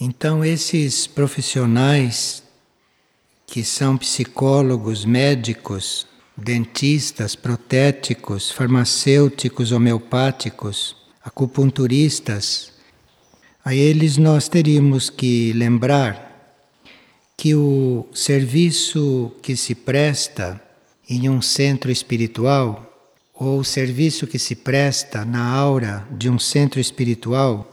Então, esses profissionais que são psicólogos, médicos, dentistas, protéticos, farmacêuticos, homeopáticos, acupunturistas, a eles nós teríamos que lembrar que o serviço que se presta em um centro espiritual ou o serviço que se presta na aura de um centro espiritual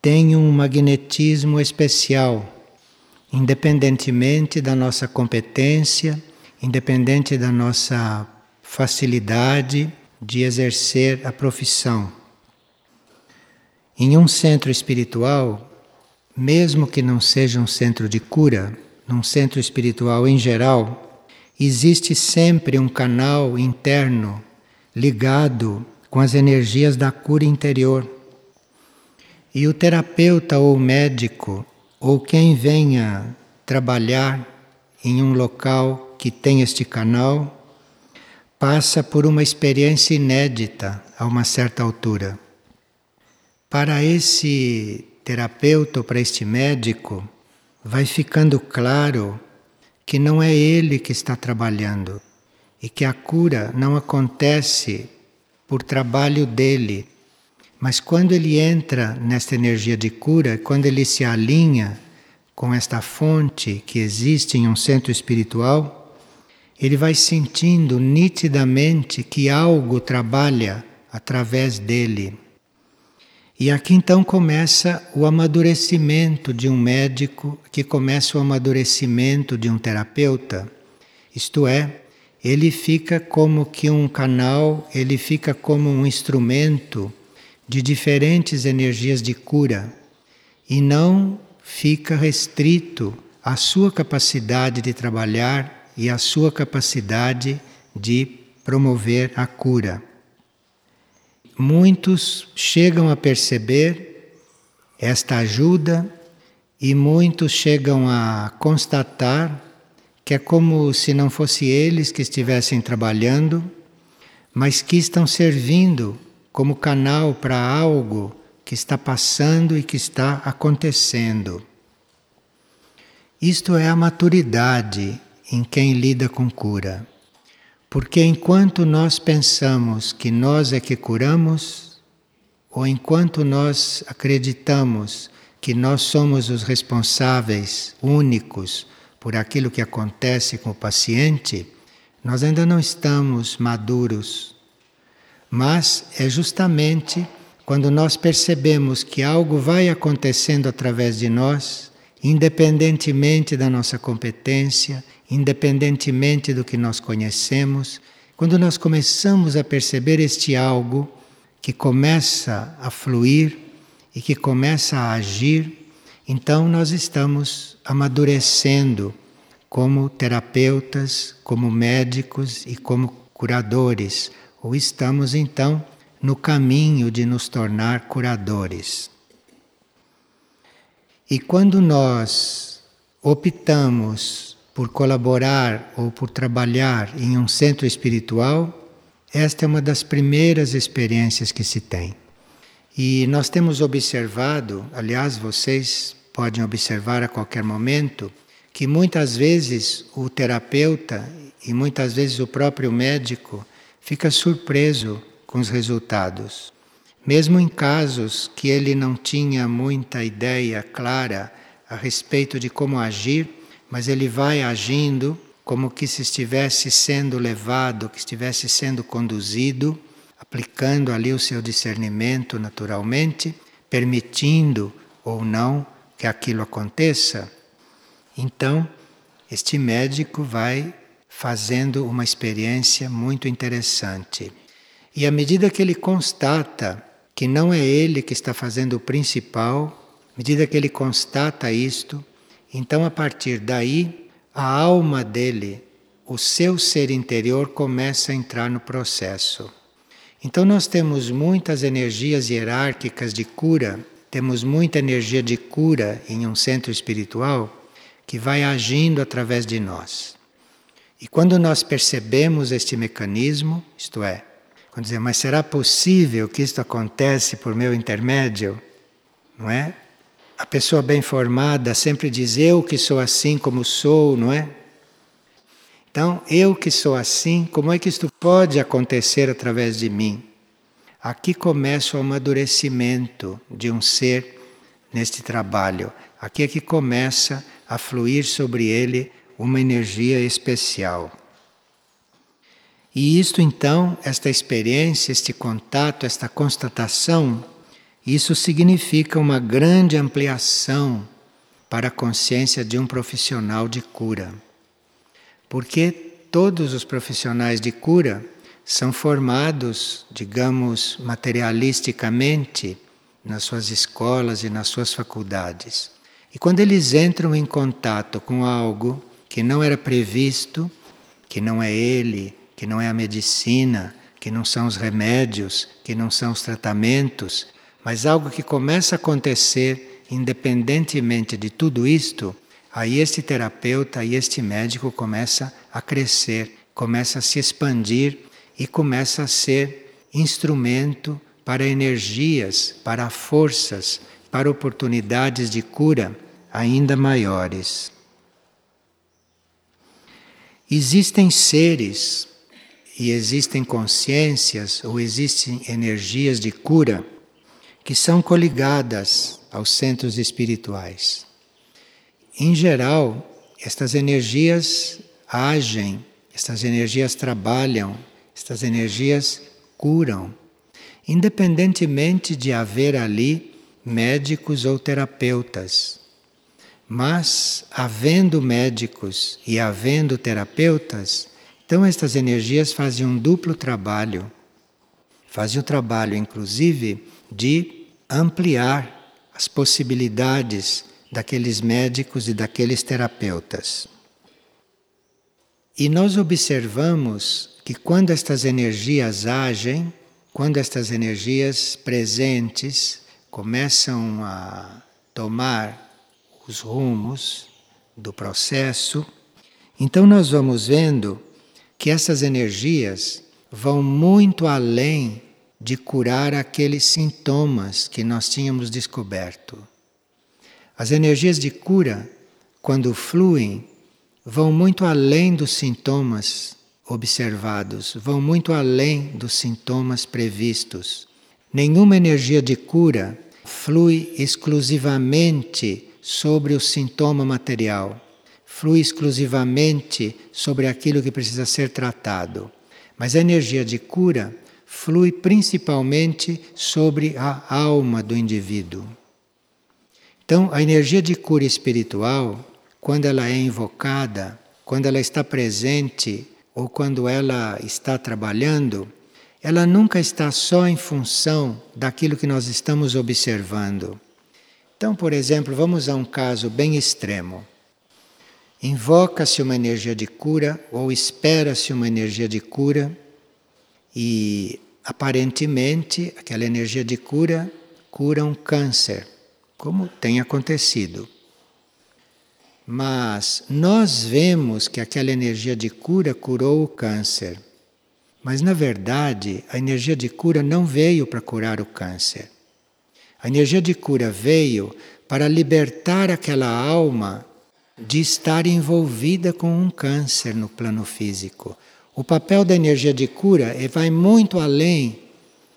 tem um magnetismo especial, independentemente da nossa competência, independente da nossa facilidade de exercer a profissão. Em um centro espiritual, mesmo que não seja um centro de cura, num centro espiritual em geral, existe sempre um canal interno ligado com as energias da cura interior. E o terapeuta ou médico, ou quem venha trabalhar em um local que tem este canal, passa por uma experiência inédita a uma certa altura. Para esse terapeuta ou para este médico, vai ficando claro que não é ele que está trabalhando e que a cura não acontece por trabalho dele, mas quando ele entra nesta energia de cura, quando ele se alinha com esta fonte que existe em um centro espiritual, ele vai sentindo nitidamente que algo trabalha através dele. E aqui então começa o amadurecimento de um médico, que começa o amadurecimento de um terapeuta. Isto é, ele fica como que um canal, ele fica como um instrumento de diferentes energias de cura e não fica restrito à sua capacidade de trabalhar e à sua capacidade de promover a cura. Muitos chegam a perceber esta ajuda e muitos chegam a constatar que é como se não fosse eles que estivessem trabalhando, mas que estão servindo como canal para algo que está passando e que está acontecendo. Isto é a maturidade em quem lida com cura. Porque enquanto nós pensamos que nós é que curamos, ou enquanto nós acreditamos que nós somos os responsáveis únicos por aquilo que acontece com o paciente, nós ainda não estamos maduros. Mas é justamente quando nós percebemos que algo vai acontecendo através de nós, independentemente da nossa competência, independentemente do que nós conhecemos, quando nós começamos a perceber este algo que começa a fluir e que começa a agir, então nós estamos amadurecendo como terapeutas, como médicos e como curadores, ou estamos então no caminho de nos tornar curadores. E quando nós optamos por colaborar ou por trabalhar em um centro espiritual, esta é uma das primeiras experiências que se tem. E nós temos observado, aliás, vocês podem observar a qualquer momento, que muitas vezes o terapeuta e muitas vezes o próprio médico fica surpreso com os resultados. Mesmo em casos que ele não tinha muita ideia clara a respeito de como agir, mas ele vai agindo como que se estivesse sendo levado, que estivesse sendo conduzido, aplicando ali o seu discernimento naturalmente, permitindo ou não que aquilo aconteça. Então, este médico vai fazendo uma experiência muito interessante. E à medida que ele constata que não é ele que está fazendo o principal, à medida que ele constata isto, então, a partir daí, a alma dele, o seu ser interior, começa a entrar no processo. Então, nós temos muitas energias hierárquicas de cura, temos muita energia de cura em um centro espiritual que vai agindo através de nós. E quando nós percebemos este mecanismo, isto é, quando dizemos, mas será possível que isto acontece por meu intermédio? Não é? a pessoa bem formada sempre diz eu que sou assim como sou, não é? Então, eu que sou assim, como é que isto pode acontecer através de mim? Aqui começa o amadurecimento de um ser neste trabalho. Aqui é que começa a fluir sobre ele uma energia especial. E isto então, esta experiência, este contato, esta constatação, isso significa uma grande ampliação para a consciência de um profissional de cura. Porque todos os profissionais de cura são formados, digamos, materialisticamente nas suas escolas e nas suas faculdades. E quando eles entram em contato com algo que não era previsto, que não é ele, que não é a medicina, que não são os remédios, que não são os tratamentos, mas algo que começa a acontecer independentemente de tudo isto, aí este terapeuta e este médico começa a crescer, começa a se expandir e começa a ser instrumento para energias, para forças, para oportunidades de cura ainda maiores. Existem seres e existem consciências ou existem energias de cura que são coligadas aos centros espirituais. Em geral, estas energias agem, estas energias trabalham, estas energias curam, independentemente de haver ali médicos ou terapeutas. Mas, havendo médicos e havendo terapeutas, então estas energias fazem um duplo trabalho. Fazem o trabalho, inclusive, de ampliar as possibilidades daqueles médicos e daqueles terapeutas. E nós observamos que quando estas energias agem, quando estas energias presentes começam a tomar os rumos do processo, então nós vamos vendo que essas energias vão muito além de curar aqueles sintomas que nós tínhamos descoberto. As energias de cura, quando fluem, vão muito além dos sintomas observados, vão muito além dos sintomas previstos. Nenhuma energia de cura flui exclusivamente sobre o sintoma material, flui exclusivamente sobre aquilo que precisa ser tratado. Mas a energia de cura flui principalmente sobre a alma do indivíduo. Então, a energia de cura espiritual, quando ela é invocada, quando ela está presente ou quando ela está trabalhando, ela nunca está só em função daquilo que nós estamos observando. Então, por exemplo, vamos a um caso bem extremo. Invoca-se uma energia de cura ou espera-se uma energia de cura e aparentemente aquela energia de cura cura um câncer, como tem acontecido. Mas nós vemos que aquela energia de cura curou o câncer. Mas na verdade, a energia de cura não veio para curar o câncer. A energia de cura veio para libertar aquela alma de estar envolvida com um câncer no plano físico o papel da energia de cura vai muito além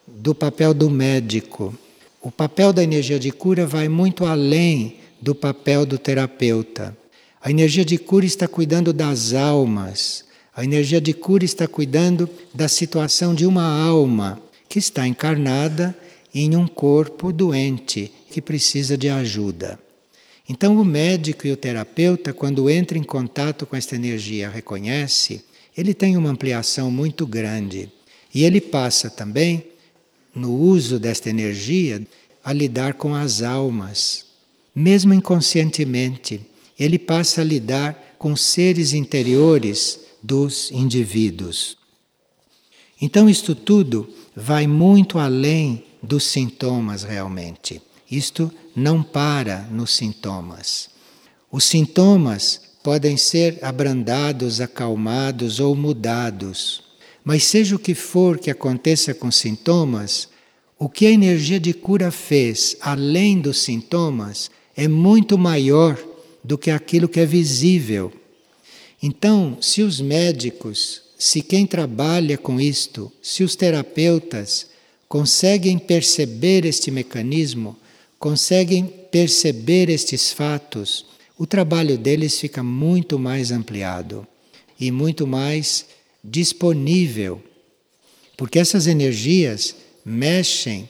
do papel do médico. O papel da energia de cura vai muito além do papel do terapeuta. A energia de cura está cuidando das almas. A energia de cura está cuidando da situação de uma alma que está encarnada em um corpo doente que precisa de ajuda. Então, o médico e o terapeuta, quando entram em contato com esta energia, reconhece ele tem uma ampliação muito grande. E ele passa também, no uso desta energia, a lidar com as almas. Mesmo inconscientemente, ele passa a lidar com seres interiores dos indivíduos. Então, isto tudo vai muito além dos sintomas realmente. Isto não para nos sintomas. Os sintomas podem ser abrandados, acalmados ou mudados. Mas seja o que for que aconteça com sintomas, o que a energia de cura fez além dos sintomas é muito maior do que aquilo que é visível. Então, se os médicos, se quem trabalha com isto, se os terapeutas conseguem perceber este mecanismo, conseguem perceber estes fatos, o trabalho deles fica muito mais ampliado e muito mais disponível, porque essas energias mexem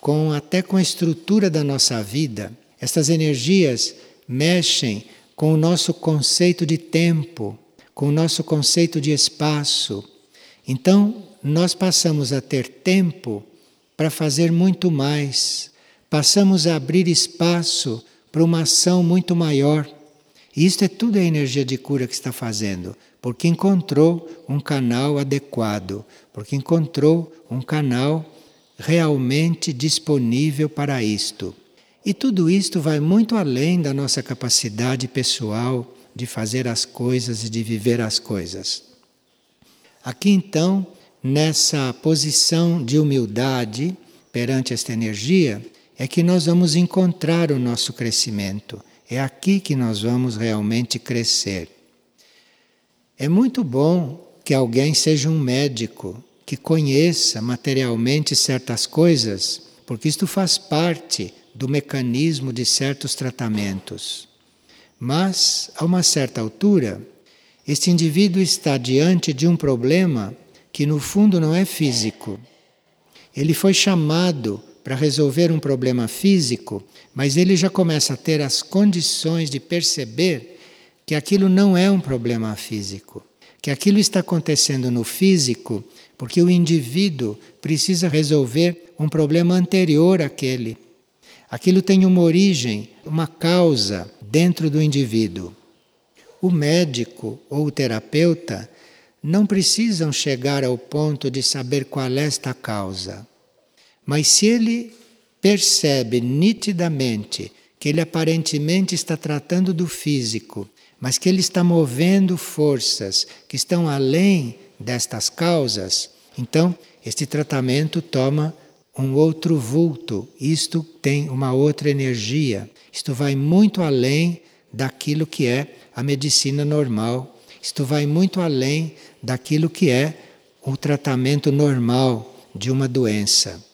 com até com a estrutura da nossa vida. Essas energias mexem com o nosso conceito de tempo, com o nosso conceito de espaço. Então, nós passamos a ter tempo para fazer muito mais, passamos a abrir espaço para uma ação muito maior. E isto é tudo a energia de cura que está fazendo, porque encontrou um canal adequado, porque encontrou um canal realmente disponível para isto. E tudo isto vai muito além da nossa capacidade pessoal de fazer as coisas e de viver as coisas. Aqui então, nessa posição de humildade perante esta energia, é que nós vamos encontrar o nosso crescimento. É aqui que nós vamos realmente crescer. É muito bom que alguém seja um médico, que conheça materialmente certas coisas, porque isto faz parte do mecanismo de certos tratamentos. Mas, a uma certa altura, este indivíduo está diante de um problema que, no fundo, não é físico. Ele foi chamado para resolver um problema físico, mas ele já começa a ter as condições de perceber que aquilo não é um problema físico, que aquilo está acontecendo no físico porque o indivíduo precisa resolver um problema anterior àquele. Aquilo tem uma origem, uma causa dentro do indivíduo. O médico ou o terapeuta não precisam chegar ao ponto de saber qual é esta causa. Mas se ele percebe nitidamente que ele aparentemente está tratando do físico, mas que ele está movendo forças que estão além destas causas, então este tratamento toma um outro vulto, isto tem uma outra energia, isto vai muito além daquilo que é a medicina normal, isto vai muito além daquilo que é o tratamento normal de uma doença.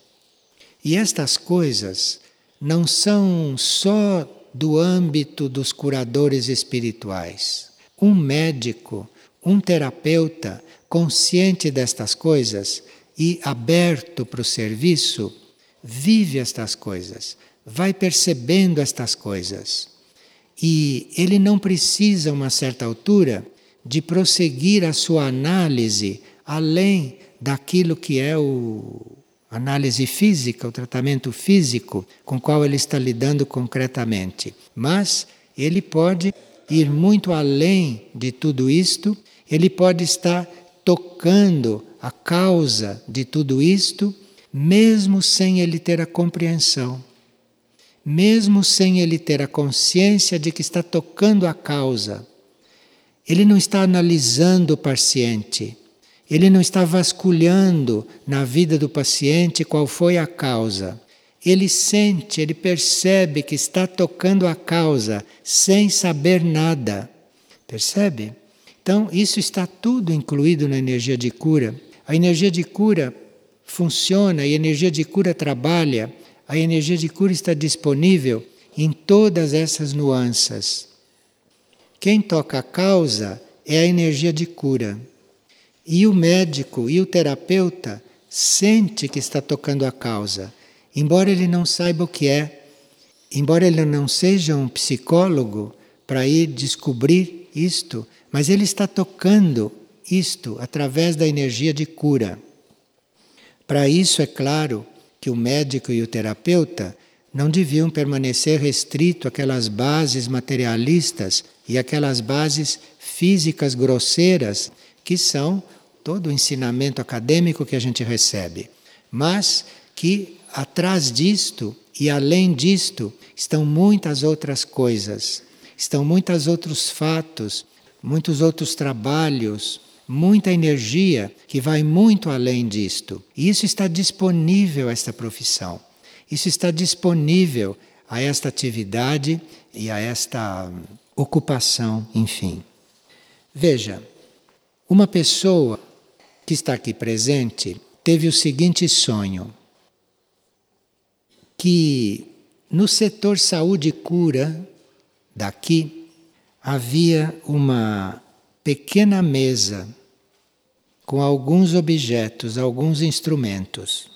E estas coisas não são só do âmbito dos curadores espirituais. Um médico, um terapeuta consciente destas coisas, e aberto para o serviço, vive estas coisas, vai percebendo estas coisas. E ele não precisa, a uma certa altura, de prosseguir a sua análise além daquilo que é o análise física, o tratamento físico com o qual ele está lidando concretamente. Mas ele pode ir muito além de tudo isto, ele pode estar tocando a causa de tudo isto, mesmo sem ele ter a compreensão, mesmo sem ele ter a consciência de que está tocando a causa. Ele não está analisando o paciente, ele não está vasculhando na vida do paciente qual foi a causa. Ele sente, ele percebe que está tocando a causa sem saber nada. Percebe? Então, isso está tudo incluído na energia de cura. A energia de cura funciona e a energia de cura trabalha, a energia de cura está disponível em todas essas nuances. Quem toca a causa é a energia de cura. E o médico e o terapeuta sente que está tocando a causa, embora ele não saiba o que é, embora ele não seja um psicólogo para ir descobrir isto, mas ele está tocando isto através da energia de cura. Para isso, é claro que o médico e o terapeuta não deviam permanecer restrito àquelas bases materialistas e aquelas bases físicas grosseiras que são todo o ensinamento acadêmico que a gente recebe, mas que atrás disto e além disto estão muitas outras coisas, estão muitos outros fatos, muitos outros trabalhos, muita energia que vai muito além disto. E isso está disponível a esta profissão. Isso está disponível a esta atividade e a esta ocupação, enfim. Veja, uma pessoa que está aqui presente teve o seguinte sonho: que no setor saúde e cura daqui havia uma pequena mesa com alguns objetos, alguns instrumentos,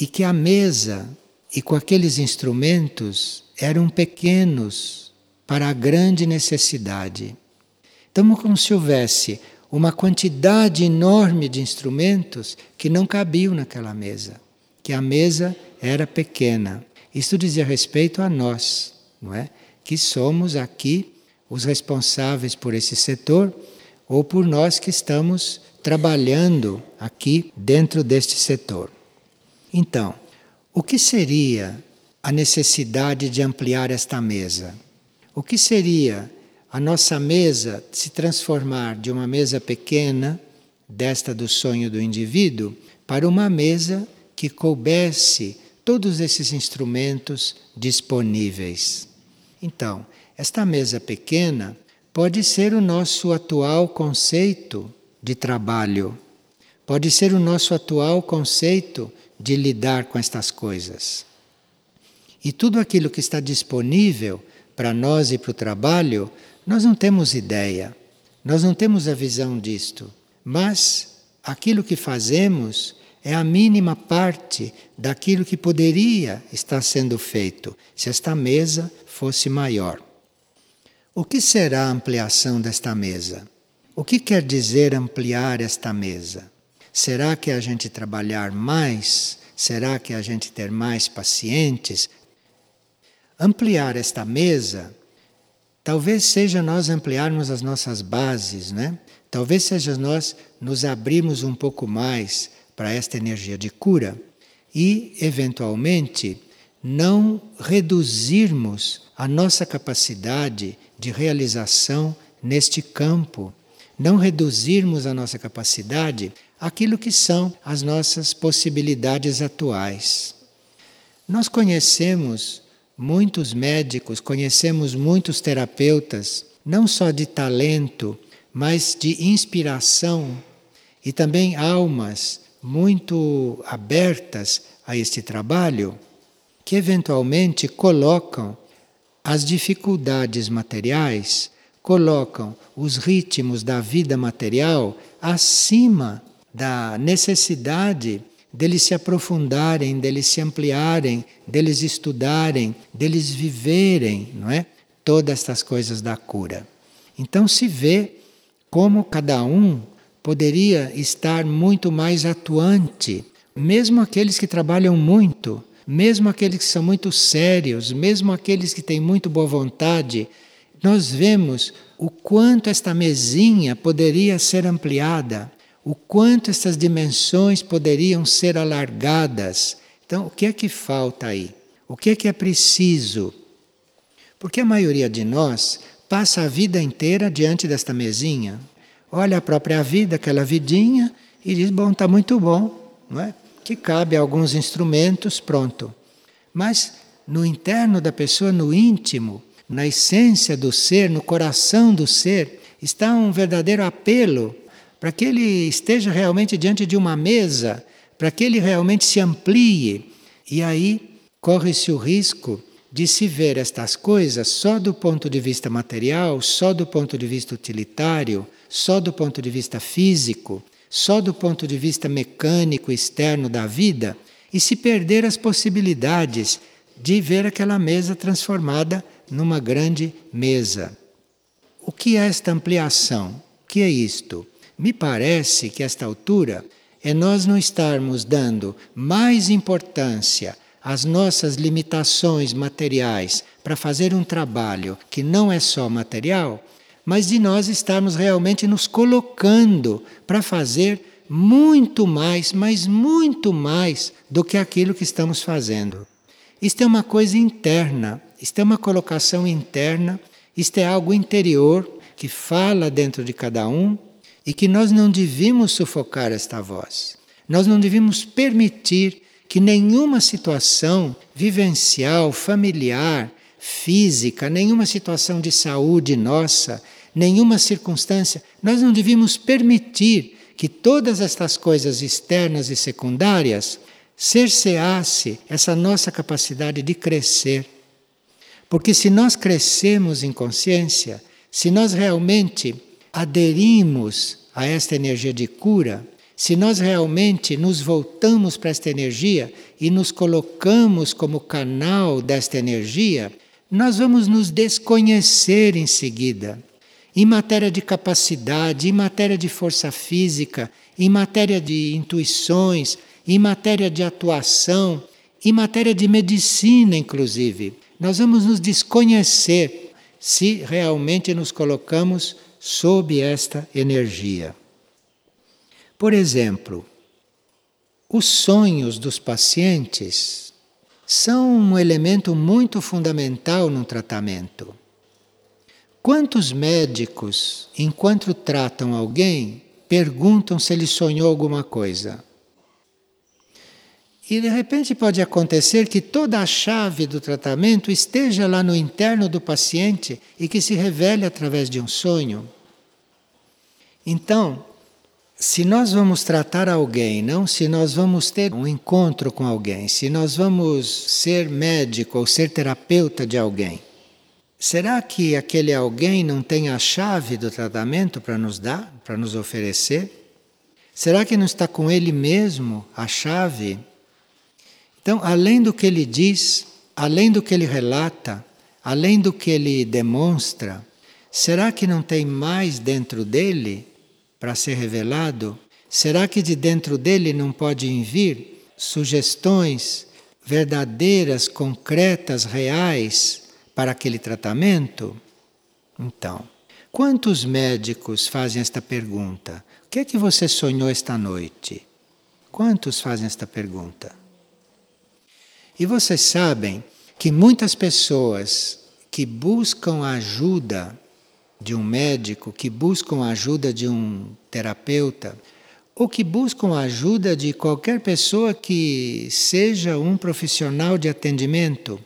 e que a mesa e com aqueles instrumentos eram pequenos para a grande necessidade. Então, como se houvesse uma quantidade enorme de instrumentos que não cabiam naquela mesa, que a mesa era pequena. Isso dizia respeito a nós, não é? Que somos aqui os responsáveis por esse setor ou por nós que estamos trabalhando aqui dentro deste setor. Então, o que seria a necessidade de ampliar esta mesa? O que seria a nossa mesa se transformar de uma mesa pequena, desta do sonho do indivíduo, para uma mesa que coubesse todos esses instrumentos disponíveis. Então, esta mesa pequena pode ser o nosso atual conceito de trabalho, pode ser o nosso atual conceito de lidar com estas coisas. E tudo aquilo que está disponível para nós e para o trabalho nós não temos ideia, nós não temos a visão disto, mas aquilo que fazemos é a mínima parte daquilo que poderia estar sendo feito se esta mesa fosse maior. O que será a ampliação desta mesa? O que quer dizer ampliar esta mesa? Será que a gente trabalhar mais? Será que a gente ter mais pacientes? Ampliar esta mesa Talvez seja nós ampliarmos as nossas bases, né? Talvez seja nós nos abrirmos um pouco mais para esta energia de cura e, eventualmente, não reduzirmos a nossa capacidade de realização neste campo, não reduzirmos a nossa capacidade àquilo que são as nossas possibilidades atuais. Nós conhecemos muitos médicos, conhecemos muitos terapeutas, não só de talento, mas de inspiração e também almas muito abertas a este trabalho, que eventualmente colocam as dificuldades materiais, colocam os ritmos da vida material acima da necessidade deles se aprofundarem, deles se ampliarem, deles estudarem, deles viverem, não é? Todas estas coisas da cura. Então se vê como cada um poderia estar muito mais atuante, mesmo aqueles que trabalham muito, mesmo aqueles que são muito sérios, mesmo aqueles que têm muito boa vontade, nós vemos o quanto esta mesinha poderia ser ampliada, o quanto essas dimensões poderiam ser alargadas. Então, o que é que falta aí? O que é que é preciso? Porque a maioria de nós passa a vida inteira diante desta mesinha, olha a própria vida, aquela vidinha, e diz: bom, está muito bom, não é? Que cabe alguns instrumentos, pronto. Mas no interno da pessoa, no íntimo, na essência do ser, no coração do ser, está um verdadeiro apelo para que ele esteja realmente diante de uma mesa, para que ele realmente se amplie. E aí corre-se o risco de se ver estas coisas só do ponto de vista material, só do ponto de vista utilitário, só do ponto de vista físico, só do ponto de vista mecânico externo da vida e se perder as possibilidades de ver aquela mesa transformada numa grande mesa. O que é esta ampliação? O que é isto? Me parece que esta altura é nós não estarmos dando mais importância às nossas limitações materiais para fazer um trabalho que não é só material, mas de nós estarmos realmente nos colocando para fazer muito mais, mas muito mais do que aquilo que estamos fazendo. Isto é uma coisa interna, isto é uma colocação interna, isto é algo interior que fala dentro de cada um e que nós não devíamos sufocar esta voz. Nós não devíamos permitir que nenhuma situação vivencial, familiar, física, nenhuma situação de saúde nossa, nenhuma circunstância, nós não devíamos permitir que todas estas coisas externas e secundárias cerceasse essa nossa capacidade de crescer. Porque se nós crescemos em consciência, se nós realmente aderimos a esta energia de cura, se nós realmente nos voltamos para esta energia e nos colocamos como canal desta energia, nós vamos nos desconhecer em seguida. Em matéria de capacidade, em matéria de força física, em matéria de intuições, em matéria de atuação, em matéria de medicina, inclusive. Nós vamos nos desconhecer se realmente nos colocamos sob esta energia. Por exemplo, os sonhos dos pacientes são um elemento muito fundamental no tratamento. Quantos médicos, enquanto tratam alguém, perguntam se ele sonhou alguma coisa? E de repente pode acontecer que toda a chave do tratamento esteja lá no interno do paciente e que se revele através de um sonho. Então, se nós vamos tratar alguém, não se nós vamos ter um encontro com alguém, se nós vamos ser médico ou ser terapeuta de alguém, será que aquele alguém não tem a chave do tratamento para nos dar, para nos oferecer? Será que não está com ele mesmo a chave então, além do que ele diz, além do que ele relata, além do que ele demonstra, será que não tem mais dentro dele para ser revelado? Será que de dentro dele não pode vir sugestões verdadeiras, concretas, reais para aquele tratamento? Então, quantos médicos fazem esta pergunta? O que é que você sonhou esta noite? Quantos fazem esta pergunta? E vocês sabem que muitas pessoas que buscam a ajuda de um médico, que buscam a ajuda de um terapeuta, ou que buscam a ajuda de qualquer pessoa que seja um profissional de atendimento,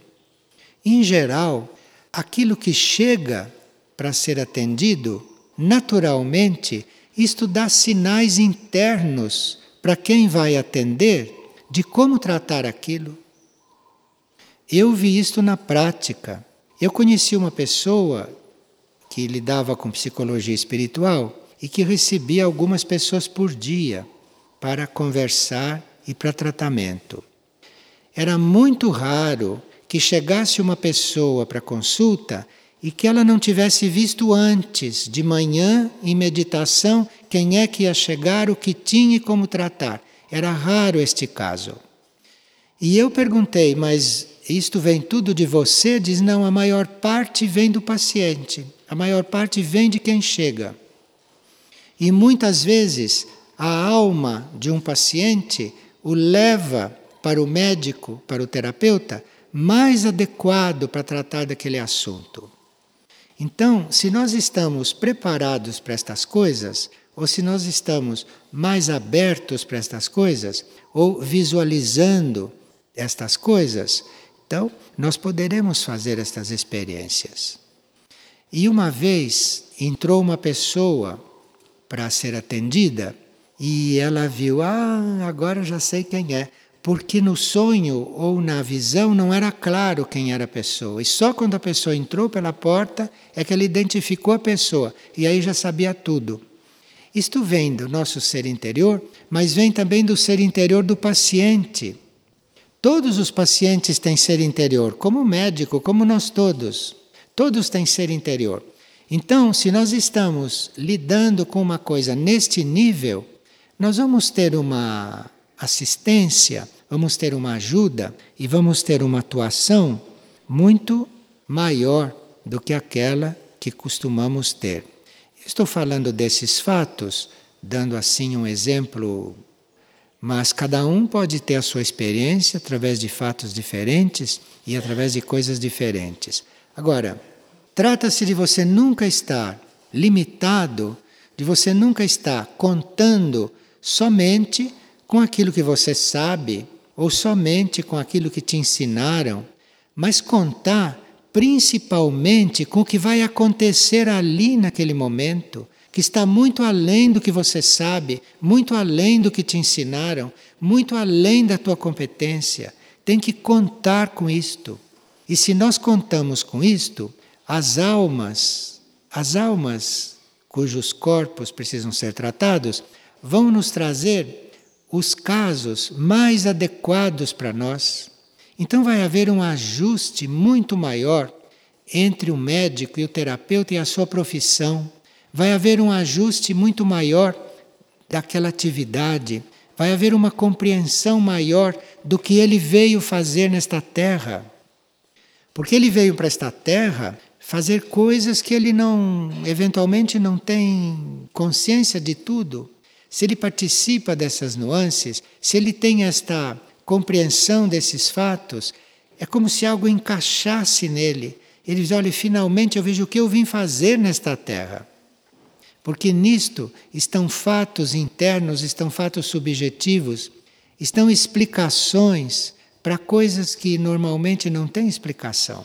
em geral, aquilo que chega para ser atendido, naturalmente, isto dá sinais internos para quem vai atender de como tratar aquilo. Eu vi isto na prática. Eu conheci uma pessoa que lidava com psicologia espiritual e que recebia algumas pessoas por dia para conversar e para tratamento. Era muito raro que chegasse uma pessoa para consulta e que ela não tivesse visto antes, de manhã, em meditação, quem é que ia chegar, o que tinha e como tratar. Era raro este caso. E eu perguntei, mas isto vem tudo de você? Diz, não, a maior parte vem do paciente, a maior parte vem de quem chega. E muitas vezes a alma de um paciente o leva para o médico, para o terapeuta, mais adequado para tratar daquele assunto. Então, se nós estamos preparados para estas coisas, ou se nós estamos mais abertos para estas coisas, ou visualizando estas coisas, então, nós poderemos fazer estas experiências. E uma vez entrou uma pessoa para ser atendida e ela viu: ah, agora já sei quem é. Porque no sonho ou na visão não era claro quem era a pessoa. E só quando a pessoa entrou pela porta é que ela identificou a pessoa. E aí já sabia tudo. Isto vem do nosso ser interior, mas vem também do ser interior do paciente. Todos os pacientes têm ser interior, como o médico, como nós todos. Todos têm ser interior. Então, se nós estamos lidando com uma coisa neste nível, nós vamos ter uma assistência, vamos ter uma ajuda e vamos ter uma atuação muito maior do que aquela que costumamos ter. Estou falando desses fatos, dando assim um exemplo mas cada um pode ter a sua experiência através de fatos diferentes e através de coisas diferentes. Agora, trata-se de você nunca estar limitado, de você nunca estar contando somente com aquilo que você sabe, ou somente com aquilo que te ensinaram, mas contar principalmente com o que vai acontecer ali naquele momento, que está muito além do que você sabe, muito além do que te ensinaram, muito além da tua competência. Tem que contar com isto. E se nós contamos com isto, as almas, as almas cujos corpos precisam ser tratados, vão nos trazer os casos mais adequados para nós. Então vai haver um ajuste muito maior entre o médico e o terapeuta e a sua profissão. Vai haver um ajuste muito maior daquela atividade. Vai haver uma compreensão maior do que ele veio fazer nesta terra. Porque ele veio para esta terra fazer coisas que ele não, eventualmente, não tem consciência de tudo. Se ele participa dessas nuances, se ele tem esta compreensão desses fatos, é como se algo encaixasse nele. Ele diz: Olha, finalmente eu vejo o que eu vim fazer nesta terra. Porque nisto estão fatos internos, estão fatos subjetivos, estão explicações para coisas que normalmente não têm explicação.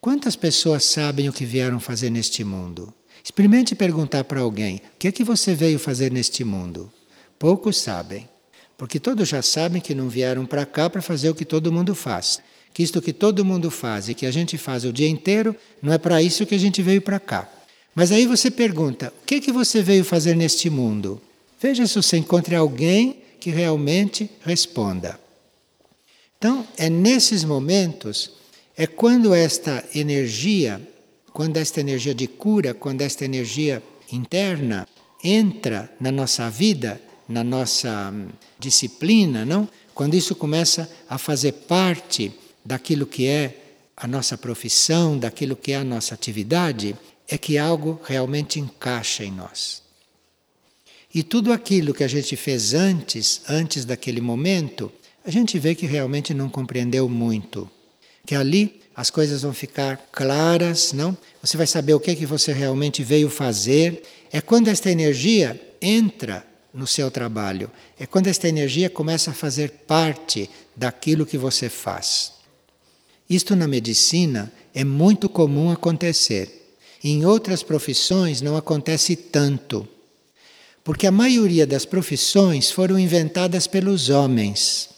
Quantas pessoas sabem o que vieram fazer neste mundo? Experimente perguntar para alguém: o que é que você veio fazer neste mundo? Poucos sabem. Porque todos já sabem que não vieram para cá para fazer o que todo mundo faz. Que isto que todo mundo faz e que a gente faz o dia inteiro, não é para isso que a gente veio para cá. Mas aí você pergunta: o que, que você veio fazer neste mundo? Veja se você encontra alguém que realmente responda. Então, é nesses momentos, é quando esta energia, quando esta energia de cura, quando esta energia interna entra na nossa vida, na nossa hum, disciplina, não? Quando isso começa a fazer parte daquilo que é a nossa profissão, daquilo que é a nossa atividade, é que algo realmente encaixa em nós. E tudo aquilo que a gente fez antes, antes daquele momento, a gente vê que realmente não compreendeu muito. Que ali as coisas vão ficar claras, não? Você vai saber o que é que você realmente veio fazer. É quando esta energia entra no seu trabalho. É quando esta energia começa a fazer parte daquilo que você faz. Isto na medicina é muito comum acontecer. Em outras profissões não acontece tanto. Porque a maioria das profissões foram inventadas pelos homens.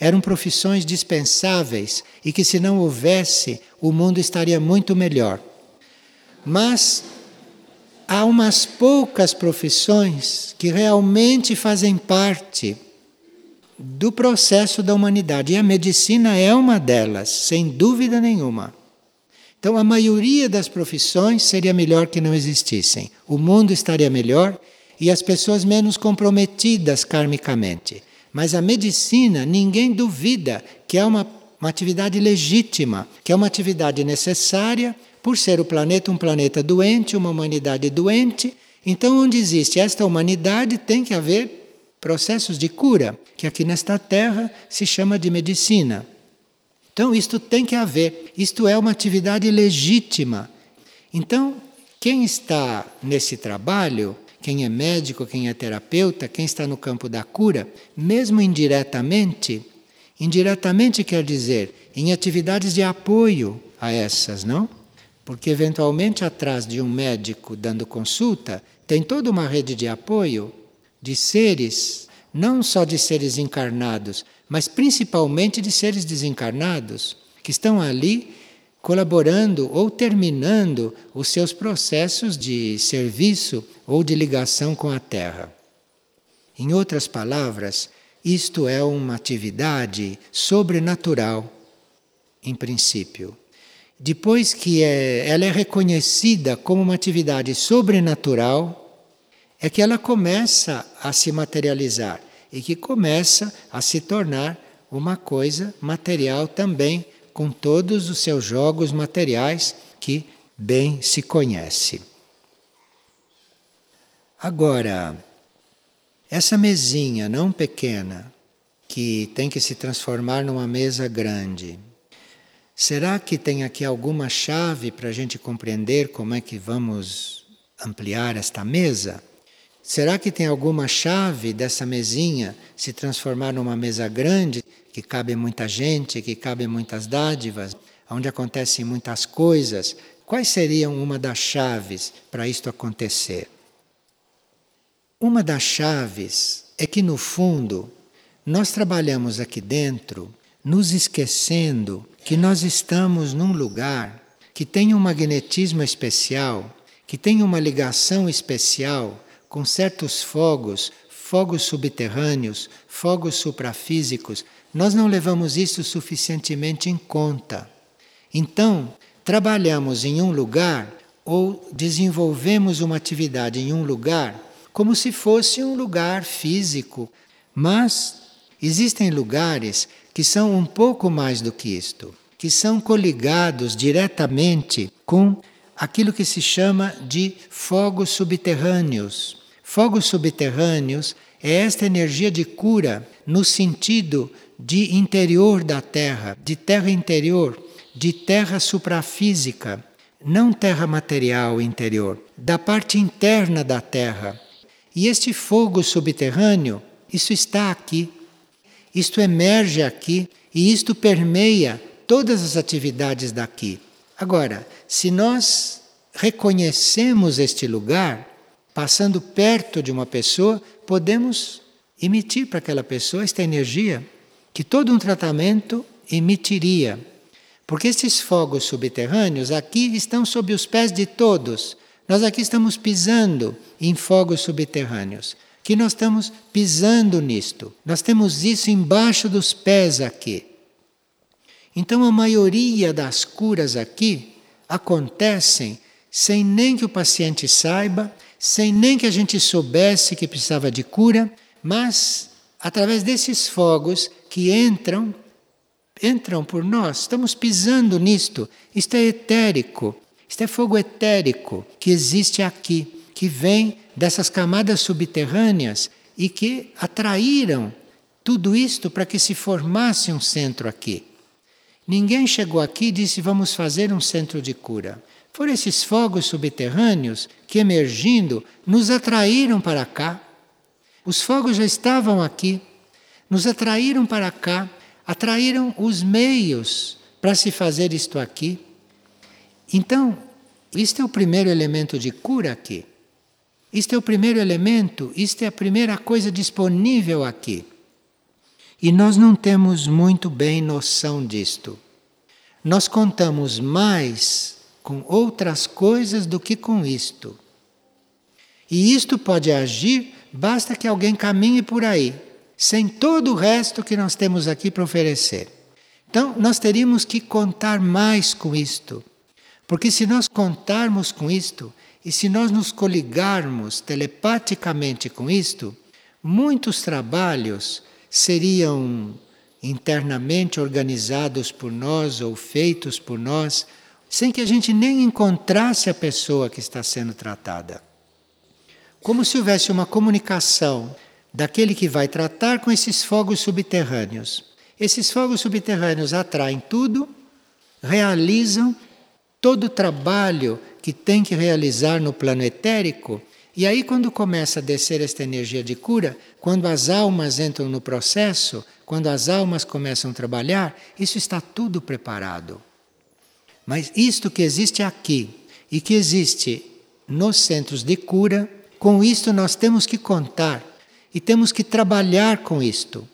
Eram profissões dispensáveis e que, se não houvesse, o mundo estaria muito melhor. Mas há umas poucas profissões que realmente fazem parte do processo da humanidade. E a medicina é uma delas, sem dúvida nenhuma. Então, a maioria das profissões seria melhor que não existissem. O mundo estaria melhor e as pessoas menos comprometidas karmicamente. Mas a medicina, ninguém duvida que é uma, uma atividade legítima, que é uma atividade necessária por ser o planeta um planeta doente, uma humanidade doente, então onde existe esta humanidade tem que haver processos de cura, que aqui nesta terra se chama de medicina. Então isto tem que haver, isto é uma atividade legítima. Então, quem está nesse trabalho, quem é médico, quem é terapeuta, quem está no campo da cura, mesmo indiretamente, indiretamente quer dizer em atividades de apoio a essas, não? Porque, eventualmente, atrás de um médico dando consulta, tem toda uma rede de apoio de seres, não só de seres encarnados, mas principalmente de seres desencarnados, que estão ali colaborando ou terminando os seus processos de serviço ou de ligação com a Terra. Em outras palavras, isto é uma atividade sobrenatural, em princípio. Depois que é, ela é reconhecida como uma atividade sobrenatural, é que ela começa a se materializar e que começa a se tornar uma coisa material também, com todos os seus jogos materiais que bem se conhece. Agora, essa mesinha não pequena, que tem que se transformar numa mesa grande, Será que tem aqui alguma chave para a gente compreender como é que vamos ampliar esta mesa? Será que tem alguma chave dessa mesinha se transformar numa mesa grande, que cabe muita gente, que cabe muitas dádivas, onde acontecem muitas coisas? Quais seriam uma das chaves para isto acontecer? Uma das chaves é que, no fundo, nós trabalhamos aqui dentro nos esquecendo que nós estamos num lugar que tem um magnetismo especial, que tem uma ligação especial com certos fogos, fogos subterrâneos, fogos suprafísicos, nós não levamos isso suficientemente em conta. Então, trabalhamos em um lugar ou desenvolvemos uma atividade em um lugar como se fosse um lugar físico, mas existem lugares que são um pouco mais do que isto, que são coligados diretamente com aquilo que se chama de fogos subterrâneos. Fogos subterrâneos é esta energia de cura no sentido de interior da Terra, de terra interior, de terra suprafísica, não terra material interior, da parte interna da Terra. E este fogo subterrâneo, isso está aqui. Isto emerge aqui e isto permeia todas as atividades daqui. Agora, se nós reconhecemos este lugar, passando perto de uma pessoa, podemos emitir para aquela pessoa esta energia que todo um tratamento emitiria. Porque esses fogos subterrâneos aqui estão sob os pés de todos. Nós aqui estamos pisando em fogos subterrâneos. Que nós estamos pisando nisto. Nós temos isso embaixo dos pés aqui. Então a maioria das curas aqui acontecem sem nem que o paciente saiba, sem nem que a gente soubesse que precisava de cura, mas através desses fogos que entram, entram por nós, estamos pisando nisto. Isto é etérico, isto é fogo etérico que existe aqui, que vem dessas camadas subterrâneas e que atraíram tudo isto para que se formasse um centro aqui. Ninguém chegou aqui e disse vamos fazer um centro de cura. Foram esses fogos subterrâneos que, emergindo, nos atraíram para cá. Os fogos já estavam aqui, nos atraíram para cá, atraíram os meios para se fazer isto aqui. Então, isto é o primeiro elemento de cura aqui. Isto é o primeiro elemento, isto é a primeira coisa disponível aqui. E nós não temos muito bem noção disto. Nós contamos mais com outras coisas do que com isto. E isto pode agir, basta que alguém caminhe por aí, sem todo o resto que nós temos aqui para oferecer. Então, nós teríamos que contar mais com isto. Porque se nós contarmos com isto, e se nós nos coligarmos telepaticamente com isto, muitos trabalhos seriam internamente organizados por nós ou feitos por nós sem que a gente nem encontrasse a pessoa que está sendo tratada. Como se houvesse uma comunicação daquele que vai tratar com esses fogos subterrâneos. Esses fogos subterrâneos atraem tudo, realizam todo o trabalho que tem que realizar no plano etérico. E aí, quando começa a descer esta energia de cura, quando as almas entram no processo, quando as almas começam a trabalhar, isso está tudo preparado. Mas isto que existe aqui e que existe nos centros de cura, com isto nós temos que contar e temos que trabalhar com isto.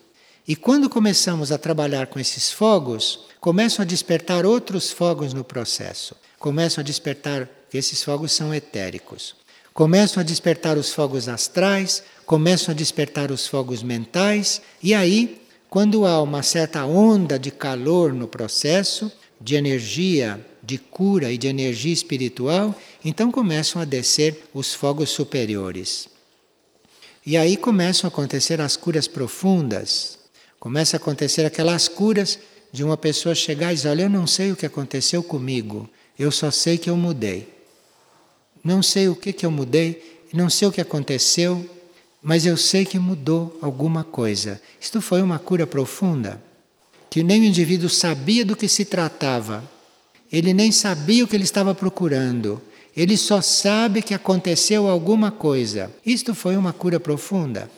E quando começamos a trabalhar com esses fogos, começam a despertar outros fogos no processo. Começam a despertar, esses fogos são etéricos. Começam a despertar os fogos astrais, começam a despertar os fogos mentais, e aí, quando há uma certa onda de calor no processo, de energia de cura e de energia espiritual, então começam a descer os fogos superiores. E aí começam a acontecer as curas profundas. Começa a acontecer aquelas curas de uma pessoa chegar e dizer: Olha, eu não sei o que aconteceu comigo, eu só sei que eu mudei. Não sei o que, que eu mudei, não sei o que aconteceu, mas eu sei que mudou alguma coisa. Isto foi uma cura profunda que nem o indivíduo sabia do que se tratava, ele nem sabia o que ele estava procurando, Ele só sabe que aconteceu alguma coisa. Isto foi uma cura profunda.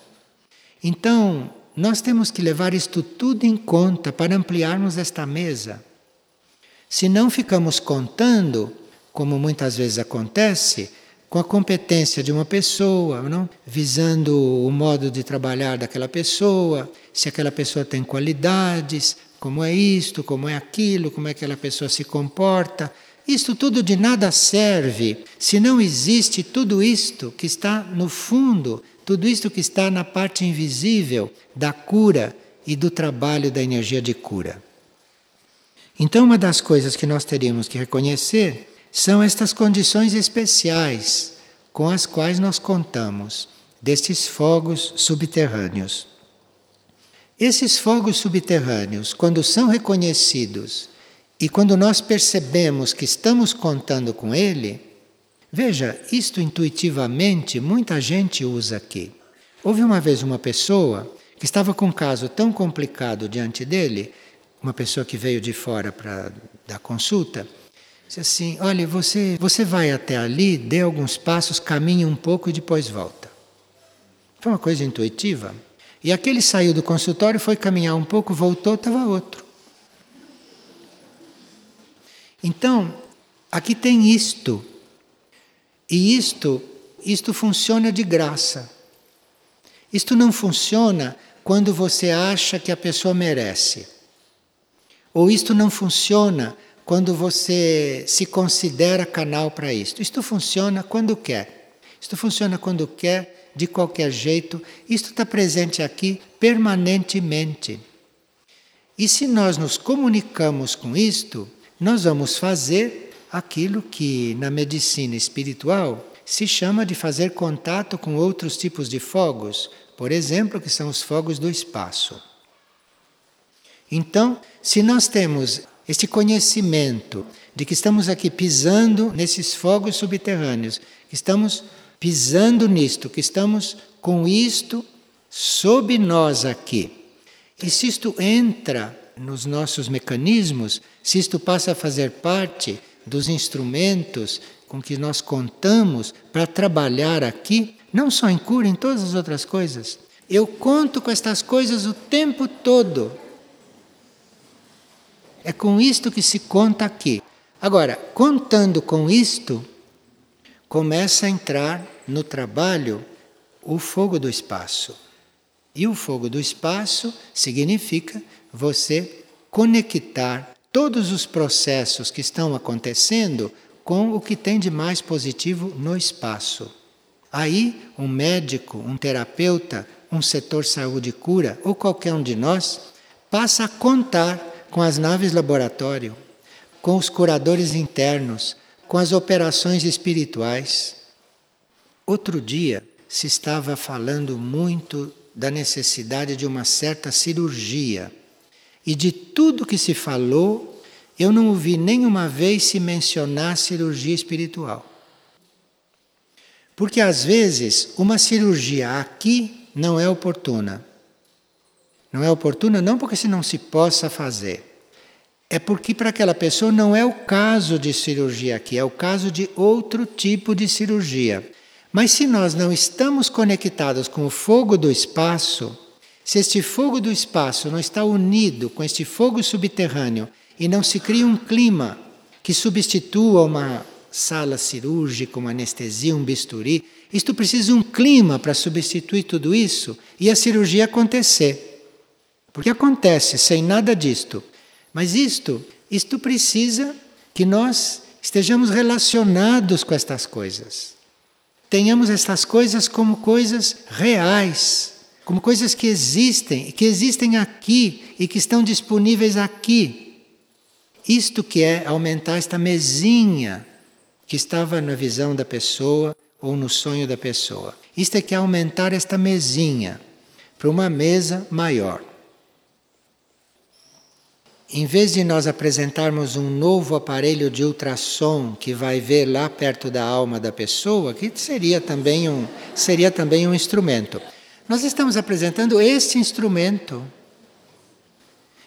Então, nós temos que levar isto tudo em conta para ampliarmos esta mesa. Se não ficamos contando, como muitas vezes acontece, com a competência de uma pessoa, não? visando o modo de trabalhar daquela pessoa, se aquela pessoa tem qualidades, como é isto, como é aquilo, como é que aquela pessoa se comporta. Isto tudo de nada serve se não existe tudo isto que está no fundo, tudo isto que está na parte invisível da cura e do trabalho da energia de cura. Então, uma das coisas que nós teríamos que reconhecer são estas condições especiais com as quais nós contamos destes fogos subterrâneos. Esses fogos subterrâneos, quando são reconhecidos e quando nós percebemos que estamos contando com ele, veja, isto intuitivamente muita gente usa aqui. Houve uma vez uma pessoa que estava com um caso tão complicado diante dele, uma pessoa que veio de fora para dar consulta, disse assim: Olha, você, você vai até ali, dê alguns passos, caminhe um pouco e depois volta. Foi uma coisa intuitiva. E aquele saiu do consultório, foi caminhar um pouco, voltou, estava outro. Então, aqui tem isto. E isto, isto funciona de graça. Isto não funciona quando você acha que a pessoa merece. Ou isto não funciona quando você se considera canal para isto. Isto funciona quando quer. Isto funciona quando quer, de qualquer jeito. Isto está presente aqui permanentemente. E se nós nos comunicamos com isto, nós vamos fazer aquilo que na medicina espiritual se chama de fazer contato com outros tipos de fogos, por exemplo, que são os fogos do espaço. Então, se nós temos este conhecimento de que estamos aqui pisando nesses fogos subterrâneos, estamos pisando nisto, que estamos com isto sob nós aqui, e se isto entra nos nossos mecanismos, se isto passa a fazer parte dos instrumentos com que nós contamos para trabalhar aqui, não só em cura, em todas as outras coisas. Eu conto com estas coisas o tempo todo. É com isto que se conta aqui. Agora, contando com isto, começa a entrar no trabalho o fogo do espaço. E o fogo do espaço significa você conectar todos os processos que estão acontecendo com o que tem de mais positivo no espaço. Aí, um médico, um terapeuta, um setor saúde cura, ou qualquer um de nós, passa a contar com as naves laboratório, com os curadores internos, com as operações espirituais. Outro dia se estava falando muito da necessidade de uma certa cirurgia e de tudo que se falou, eu não ouvi nenhuma vez se mencionar cirurgia espiritual. Porque às vezes uma cirurgia aqui não é oportuna. Não é oportuna não porque se não se possa fazer. É porque para aquela pessoa não é o caso de cirurgia aqui, é o caso de outro tipo de cirurgia. Mas se nós não estamos conectados com o fogo do espaço, se este fogo do espaço não está unido com este fogo subterrâneo e não se cria um clima que substitua uma sala cirúrgica, uma anestesia, um bisturi, isto precisa de um clima para substituir tudo isso e a cirurgia acontecer. Porque acontece sem nada disto. Mas isto, isto precisa que nós estejamos relacionados com estas coisas. Tenhamos estas coisas como coisas reais como coisas que existem, que existem aqui e que estão disponíveis aqui. Isto que é aumentar esta mesinha que estava na visão da pessoa ou no sonho da pessoa. Isto é que é aumentar esta mesinha para uma mesa maior. Em vez de nós apresentarmos um novo aparelho de ultrassom que vai ver lá perto da alma da pessoa, que seria também um, seria também um instrumento. Nós estamos apresentando este instrumento.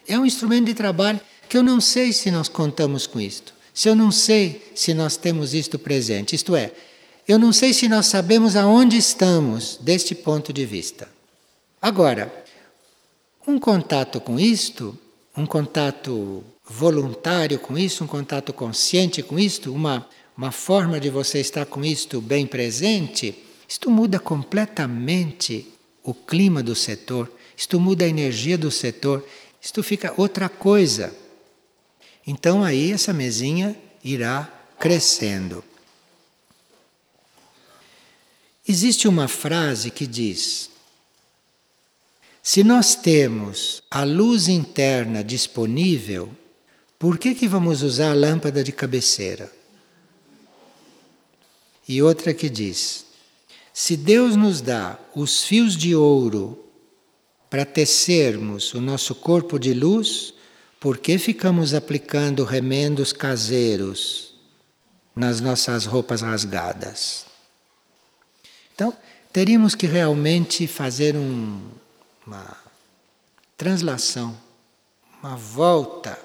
É um instrumento de trabalho que eu não sei se nós contamos com isto. Se eu não sei se nós temos isto presente, isto é, eu não sei se nós sabemos aonde estamos deste ponto de vista. Agora, um contato com isto, um contato voluntário com isso, um contato consciente com isto, uma, uma forma de você estar com isto bem presente, isto muda completamente o clima do setor, isto muda a energia do setor, isto fica outra coisa. Então aí essa mesinha irá crescendo. Existe uma frase que diz: se nós temos a luz interna disponível, por que, que vamos usar a lâmpada de cabeceira? E outra que diz: se Deus nos dá os fios de ouro para tecermos o nosso corpo de luz, por que ficamos aplicando remendos caseiros nas nossas roupas rasgadas? Então, teríamos que realmente fazer um, uma translação, uma volta,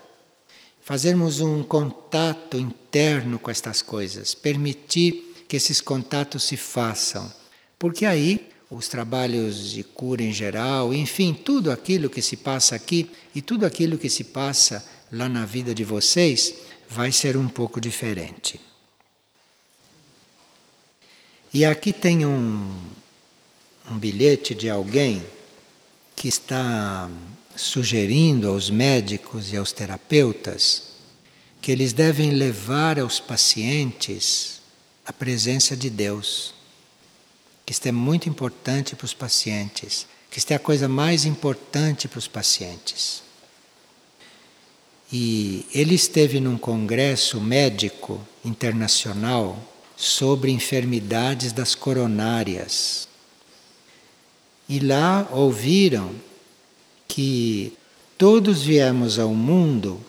fazermos um contato interno com estas coisas, permitir que esses contatos se façam porque aí os trabalhos de cura em geral, enfim, tudo aquilo que se passa aqui e tudo aquilo que se passa lá na vida de vocês vai ser um pouco diferente. E aqui tem um, um bilhete de alguém que está sugerindo aos médicos e aos terapeutas que eles devem levar aos pacientes a presença de Deus que isto é muito importante para os pacientes, que isto é a coisa mais importante para os pacientes. E ele esteve num congresso médico internacional sobre enfermidades das coronárias. E lá ouviram que todos viemos ao mundo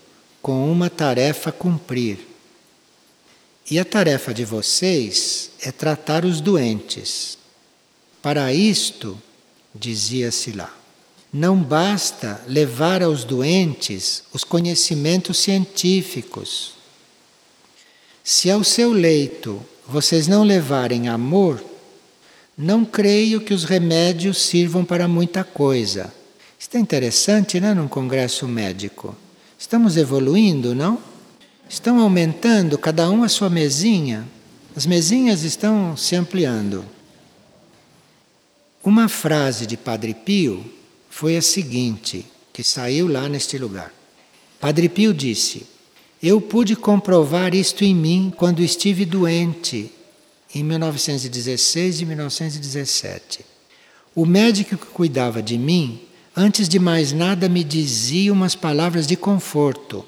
com uma tarefa a cumprir. E a tarefa de vocês é tratar os doentes. Para isto, dizia-se lá, não basta levar aos doentes os conhecimentos científicos. Se ao seu leito vocês não levarem amor, não creio que os remédios sirvam para muita coisa. Isso é interessante, né, num congresso médico. Estamos evoluindo, não? Estão aumentando, cada um a sua mesinha. As mesinhas estão se ampliando. Uma frase de Padre Pio foi a seguinte, que saiu lá neste lugar. Padre Pio disse: Eu pude comprovar isto em mim quando estive doente, em 1916 e 1917. O médico que cuidava de mim, antes de mais nada, me dizia umas palavras de conforto.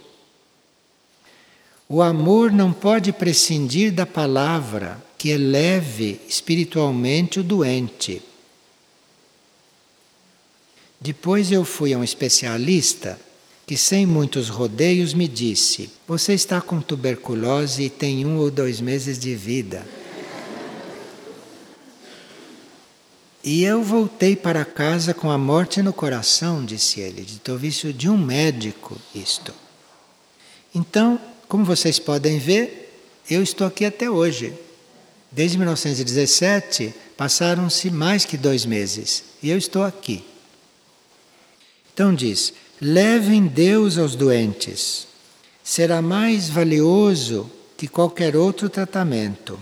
O amor não pode prescindir da palavra que eleve espiritualmente o doente. Depois eu fui a um especialista que, sem muitos rodeios, me disse: Você está com tuberculose e tem um ou dois meses de vida. E eu voltei para casa com a morte no coração, disse ele. Estou visto de um médico isto. Então, como vocês podem ver, eu estou aqui até hoje. Desde 1917 passaram-se mais que dois meses e eu estou aqui. Então diz: levem Deus aos doentes, será mais valioso que qualquer outro tratamento.